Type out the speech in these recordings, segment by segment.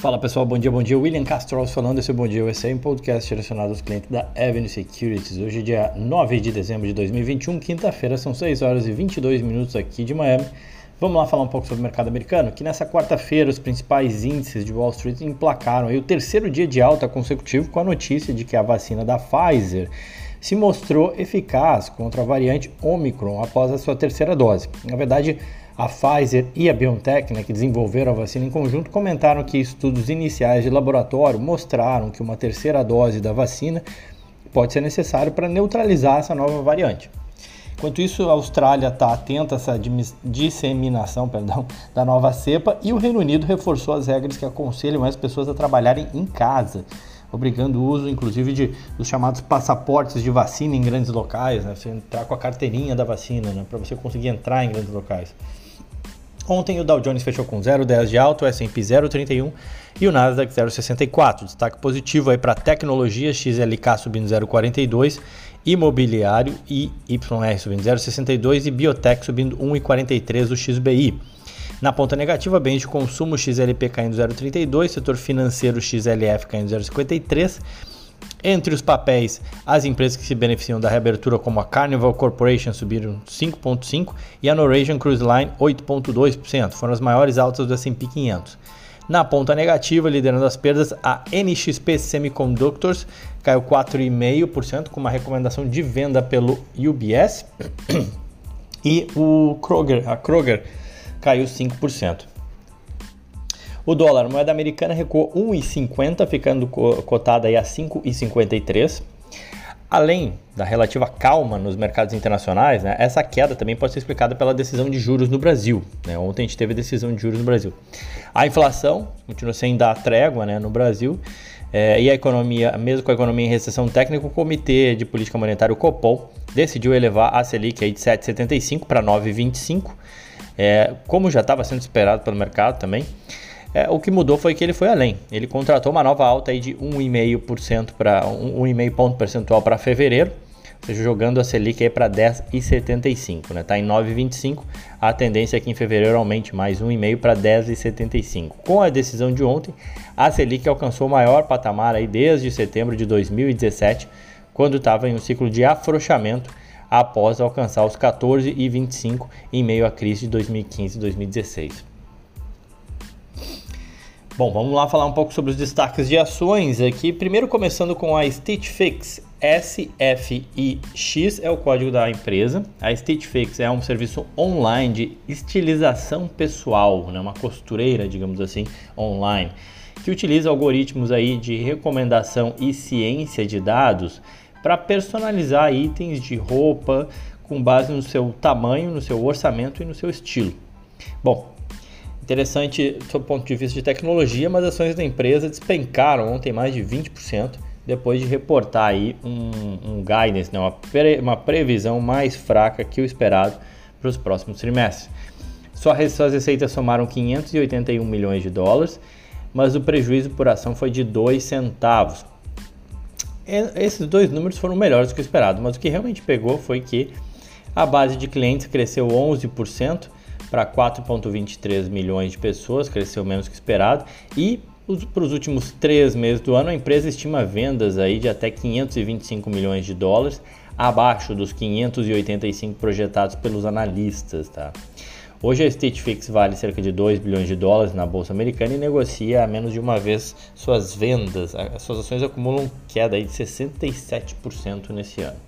Fala pessoal, bom dia, bom dia. William Castro falando, esse é Bom Dia USA, um podcast direcionado aos clientes da Avenue Securities. Hoje é dia 9 de dezembro de 2021, quinta-feira, são 6 horas e 22 minutos aqui de Miami. Vamos lá falar um pouco sobre o mercado americano, que nessa quarta-feira os principais índices de Wall Street emplacaram aí o terceiro dia de alta consecutivo com a notícia de que a vacina da Pfizer se mostrou eficaz contra a variante Omicron após a sua terceira dose. Na verdade, a Pfizer e a BioNTech, né, que desenvolveram a vacina em conjunto, comentaram que estudos iniciais de laboratório mostraram que uma terceira dose da vacina pode ser necessário para neutralizar essa nova variante. Enquanto isso, a Austrália está atenta a essa disseminação perdão, da nova cepa e o Reino Unido reforçou as regras que aconselham as pessoas a trabalharem em casa, obrigando o uso, inclusive, de, dos chamados passaportes de vacina em grandes locais, né? você entrar com a carteirinha da vacina né? para você conseguir entrar em grandes locais. Ontem o Dow Jones fechou com 0,10 de alto, o S&P 0,31 e o Nasdaq 0,64. Destaque positivo aí para tecnologia, XLK subindo 0,42, imobiliário e YR subindo 0,62 e biotech subindo 1,43 o XBI. Na ponta negativa, bens de consumo XLP caindo 0,32, setor financeiro XLF caindo 0,53 entre os papéis, as empresas que se beneficiam da reabertura, como a Carnival Corporation, subiram 5,5% e a Norwegian Cruise Line 8,2%. Foram as maiores altas do S&P 500. Na ponta negativa, liderando as perdas, a NXP Semiconductors caiu 4,5%, com uma recomendação de venda pelo UBS. E o Kroger, a Kroger caiu 5%. O dólar, moeda americana, recuou 1,50, ficando cotada aí a 5,53. Além da relativa calma nos mercados internacionais, né, essa queda também pode ser explicada pela decisão de juros no Brasil. Né? Ontem a gente teve a decisão de juros no Brasil. A inflação continua sem dar trégua né, no Brasil. É, e a economia, mesmo com a economia em recessão técnica, o Comitê de Política Monetária, o Copom, decidiu elevar a Selic aí de 7,75 para 9,25, é, como já estava sendo esperado pelo mercado também. É, o que mudou foi que ele foi além. Ele contratou uma nova alta aí de 1,5% para 1,5 ponto percentual para fevereiro, seja, jogando a Selic para 10,75, né? Tá em 9,25. A tendência é que em fevereiro aumente mais 1,5 para 10,75. Com a decisão de ontem, a Selic alcançou o maior patamar aí desde setembro de 2017, quando estava em um ciclo de afrouxamento após alcançar os 14,25 em meio à crise de 2015 e 2016. Bom, vamos lá falar um pouco sobre os destaques de ações aqui. Primeiro começando com a Stitch Fix. SFIX é o código da empresa. A Stitch Fix é um serviço online de estilização pessoal, né? uma costureira, digamos assim, online, que utiliza algoritmos aí de recomendação e ciência de dados para personalizar itens de roupa com base no seu tamanho, no seu orçamento e no seu estilo. Bom, Interessante do ponto de vista de tecnologia, mas as ações da empresa despencaram ontem mais de 20%, depois de reportar aí um, um guidance, né, uma, pre, uma previsão mais fraca que o esperado para os próximos trimestres. Suas receitas somaram 581 milhões de dólares, mas o prejuízo por ação foi de 2 centavos. Esses dois números foram melhores do que o esperado, mas o que realmente pegou foi que a base de clientes cresceu 11%, para 4,23 milhões de pessoas, cresceu menos que esperado. E para os últimos três meses do ano, a empresa estima vendas aí de até 525 milhões de dólares, abaixo dos 585 projetados pelos analistas. Tá? Hoje a State Fix vale cerca de 2 bilhões de dólares na bolsa americana e negocia a menos de uma vez suas vendas. As suas ações acumulam queda de 67% nesse ano.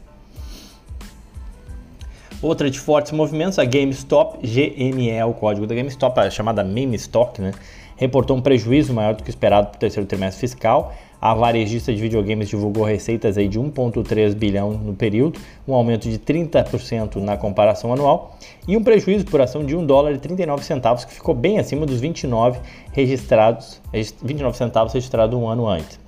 Outra de fortes movimentos, a GameStop, GME é o código da GameStop, a chamada meme stock, né? reportou um prejuízo maior do que esperado para o terceiro trimestre fiscal. A varejista de videogames divulgou receitas aí de 1,3 bilhão no período, um aumento de 30% na comparação anual, e um prejuízo por ação de 1 dólar e 39 centavos, que ficou bem acima dos 29 registrados, 29 centavos registrados um ano antes.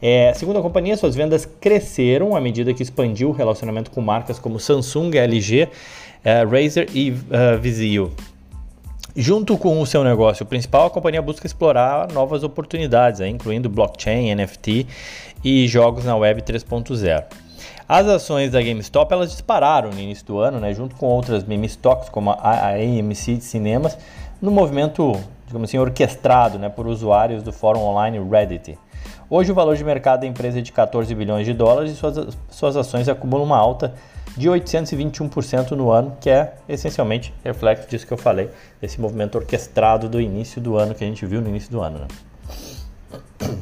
É, segundo a companhia, suas vendas cresceram à medida que expandiu o relacionamento com marcas como Samsung, LG, é, Razer e uh, Vizio. Junto com o seu negócio principal, a companhia busca explorar novas oportunidades, incluindo blockchain, NFT e jogos na Web 3.0. As ações da GameStop elas dispararam no início do ano, né, junto com outras meme stocks como a AMC de cinemas, no movimento digamos assim, orquestrado né, por usuários do fórum online Reddit. Hoje o valor de mercado da empresa é de 14 bilhões de dólares e suas, suas ações acumulam uma alta de 821% no ano, que é essencialmente reflexo disso que eu falei, desse movimento orquestrado do início do ano que a gente viu no início do ano. Né?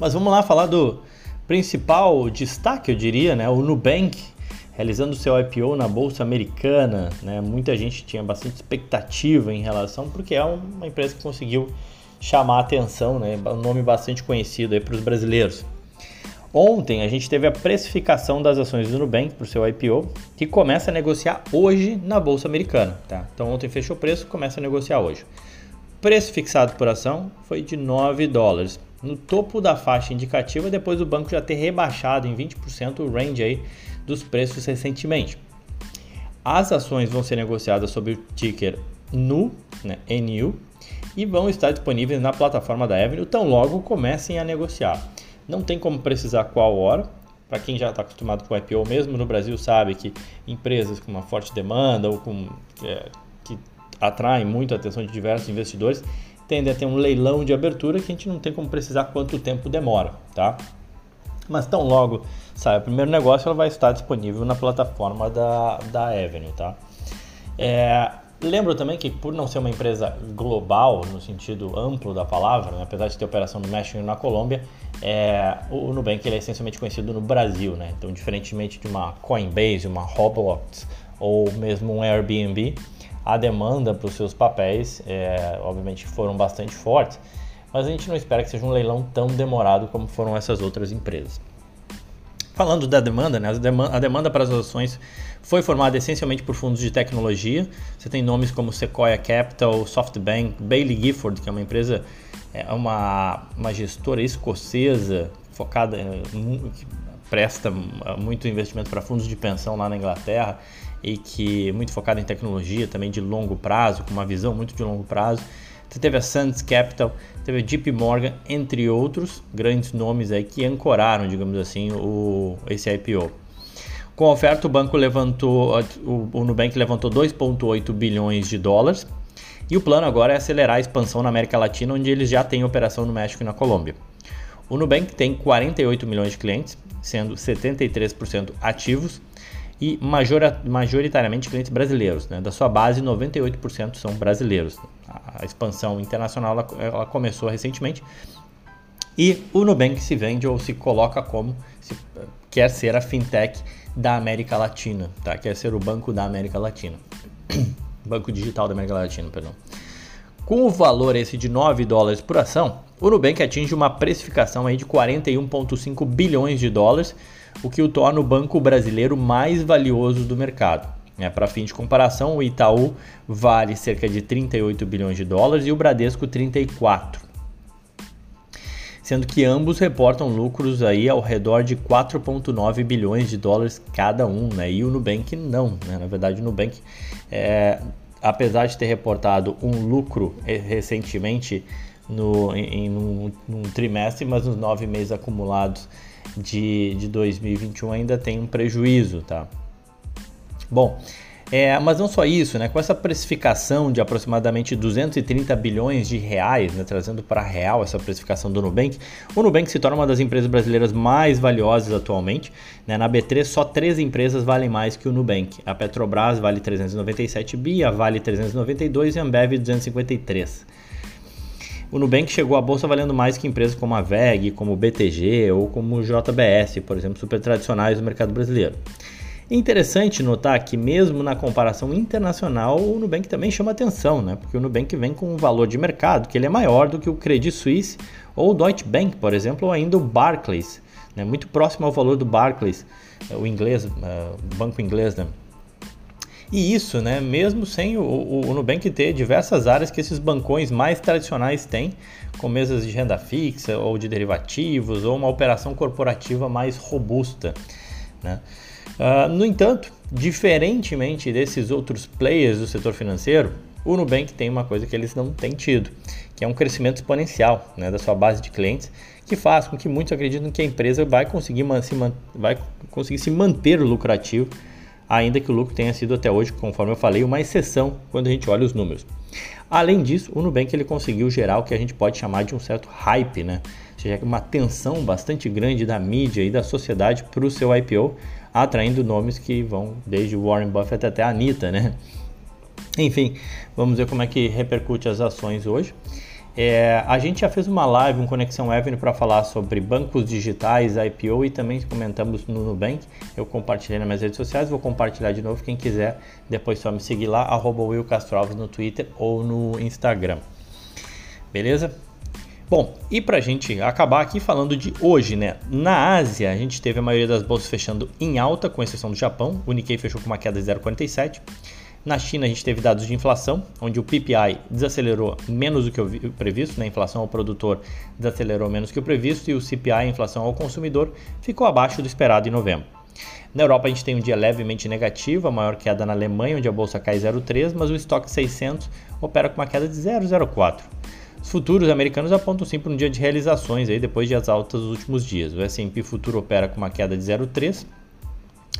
Mas vamos lá falar do principal destaque, eu diria, né? o Nubank realizando seu IPO na bolsa americana. Né? Muita gente tinha bastante expectativa em relação, porque é uma empresa que conseguiu chamar a atenção, né? um nome bastante conhecido para os brasileiros. Ontem a gente teve a precificação das ações do Nubank para o seu IPO, que começa a negociar hoje na Bolsa Americana. Tá? Então ontem fechou o preço, começa a negociar hoje. Preço fixado por ação foi de 9 dólares. No topo da faixa indicativa, depois do banco já ter rebaixado em 20% o range aí dos preços recentemente. As ações vão ser negociadas sob o ticker NU, né, NU, e vão estar disponíveis na plataforma da Avenue tão logo comecem a negociar. Não tem como precisar qual hora. Para quem já está acostumado com IPO, mesmo no Brasil, sabe que empresas com uma forte demanda ou com, é, que atraem muito a atenção de diversos investidores tendem a ter um leilão de abertura que a gente não tem como precisar quanto tempo demora, tá? Mas tão logo sai o primeiro negócio, ela vai estar disponível na plataforma da, da Avenue, tá? É, Lembro também que por não ser uma empresa global, no sentido amplo da palavra, né, apesar de ter operação no México e na Colômbia, é, o Nubank ele é essencialmente conhecido no Brasil. Né? Então, diferentemente de uma Coinbase, uma Roblox ou mesmo um Airbnb, a demanda para os seus papéis, é, obviamente, foram bastante fortes, mas a gente não espera que seja um leilão tão demorado como foram essas outras empresas. Falando da demanda, né, a demanda para as ações foi formada essencialmente por fundos de tecnologia. Você tem nomes como Sequoia Capital, SoftBank, Bailey Gifford, que é uma empresa, é uma, uma gestora escocesa focada, que presta muito investimento para fundos de pensão lá na Inglaterra e que é muito focada em tecnologia também de longo prazo, com uma visão muito de longo prazo. Você teve a Sands Capital, teve a JP Morgan, entre outros grandes nomes aí que ancoraram, digamos assim, o, esse IPO. Com a oferta, o banco levantou, o, o Nubank levantou 2,8 bilhões de dólares. E o plano agora é acelerar a expansão na América Latina, onde eles já têm operação no México e na Colômbia. O Nubank tem 48 milhões de clientes, sendo 73% ativos e majoritariamente clientes brasileiros. Né? Da sua base, 98% são brasileiros. A expansão internacional ela, ela começou recentemente e o Nubank se vende ou se coloca como se, quer ser a fintech da América Latina, tá? Quer ser o banco da América Latina. banco digital da América Latina, perdão. Com o valor esse de 9 dólares por ação, o Nubank atinge uma precificação aí de 41,5 bilhões de dólares, o que o torna o banco brasileiro mais valioso do mercado. É, Para fim de comparação, o Itaú vale cerca de 38 bilhões de dólares e o Bradesco 34 sendo que ambos reportam lucros aí ao redor de 4,9 bilhões de dólares cada um, né? E o Nubank não, né? Na verdade, o Nubank, é, apesar de ter reportado um lucro recentemente no, em, num, num, trimestre, mas nos nove meses acumulados de, de 2021 ainda tem um prejuízo, tá? Bom, é, mas não só isso, né? com essa precificação de aproximadamente 230 bilhões de reais, né? trazendo para real essa precificação do Nubank, o Nubank se torna uma das empresas brasileiras mais valiosas atualmente. Né? Na B3, só três empresas valem mais que o Nubank. A Petrobras vale 397 bi, a Vale 392 e a Ambev 253. O Nubank chegou à bolsa valendo mais que empresas como a VEG, como o BTG ou como o JBS, por exemplo, super tradicionais do mercado brasileiro. Interessante notar que mesmo na comparação internacional, o Nubank também chama atenção, né? Porque o Nubank vem com um valor de mercado que ele é maior do que o Credit Suisse ou o Deutsche Bank, por exemplo, ou ainda o Barclays, né? Muito próximo ao valor do Barclays, eh, o inglês, o banco inglês, né? E isso, né, mesmo sem o, o, o, Nubank ter diversas áreas que esses bancões mais tradicionais têm, com mesas de renda fixa ou de derivativos, ou uma operação corporativa mais robusta. Né? Uh, no entanto, diferentemente desses outros players do setor financeiro, o Nubank tem uma coisa que eles não têm tido, que é um crescimento exponencial né, da sua base de clientes, que faz com que muitos acreditem que a empresa vai conseguir, se, vai conseguir se manter lucrativo ainda que o lucro tenha sido até hoje, conforme eu falei, uma exceção quando a gente olha os números. Além disso, o Nubank ele conseguiu gerar o que a gente pode chamar de um certo hype, né? Ou seja, uma tensão bastante grande da mídia e da sociedade para o seu IPO, atraindo nomes que vão desde Warren Buffett até a Anitta, né? Enfim, vamos ver como é que repercute as ações hoje. É, a gente já fez uma live, um Conexão Avenue, para falar sobre bancos digitais, IPO e também comentamos no Nubank. Eu compartilhei nas minhas redes sociais, vou compartilhar de novo. Quem quiser, depois só me seguir lá, arroba Will Castro no Twitter ou no Instagram. Beleza? Bom, e para a gente acabar aqui falando de hoje, né? Na Ásia, a gente teve a maioria das bolsas fechando em alta, com exceção do Japão. O Nikkei fechou com uma queda de 0,47. Na China, a gente teve dados de inflação, onde o PPI desacelerou menos do que o previsto, né? a inflação ao produtor desacelerou menos que o previsto, e o CPI, a inflação ao consumidor, ficou abaixo do esperado em novembro. Na Europa, a gente tem um dia levemente negativo, a maior queda na Alemanha, onde a bolsa cai 0,3, mas o estoque 600 opera com uma queda de 0,04. Os futuros americanos apontam sim para um dia de realizações aí, depois de as altas dos últimos dias. O S&P futuro opera com uma queda de 0,3.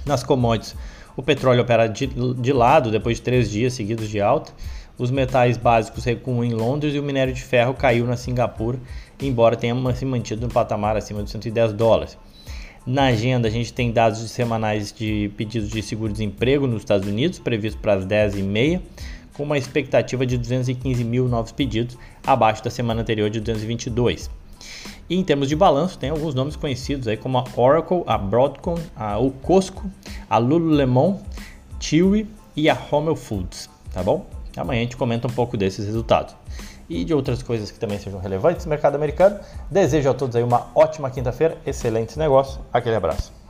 Nas commodities, o petróleo opera de, de lado depois de três dias seguidos de alta. Os metais básicos recuam em Londres e o minério de ferro caiu na Singapura, embora tenha se mantido no patamar acima de 110 dólares. Na agenda, a gente tem dados semanais de pedidos de seguro-desemprego nos Estados Unidos, previsto para as 10h30, com uma expectativa de 215 mil novos pedidos, abaixo da semana anterior de 222. E em termos de balanço, tem alguns nomes conhecidos aí como a Oracle, a Broadcom, a, o Costco, a Lululemon, Chewy e a Hormel Foods, tá bom? Amanhã a gente comenta um pouco desses resultados. E de outras coisas que também sejam relevantes no mercado americano. Desejo a todos aí uma ótima quinta-feira, excelentes negócios. Aquele abraço.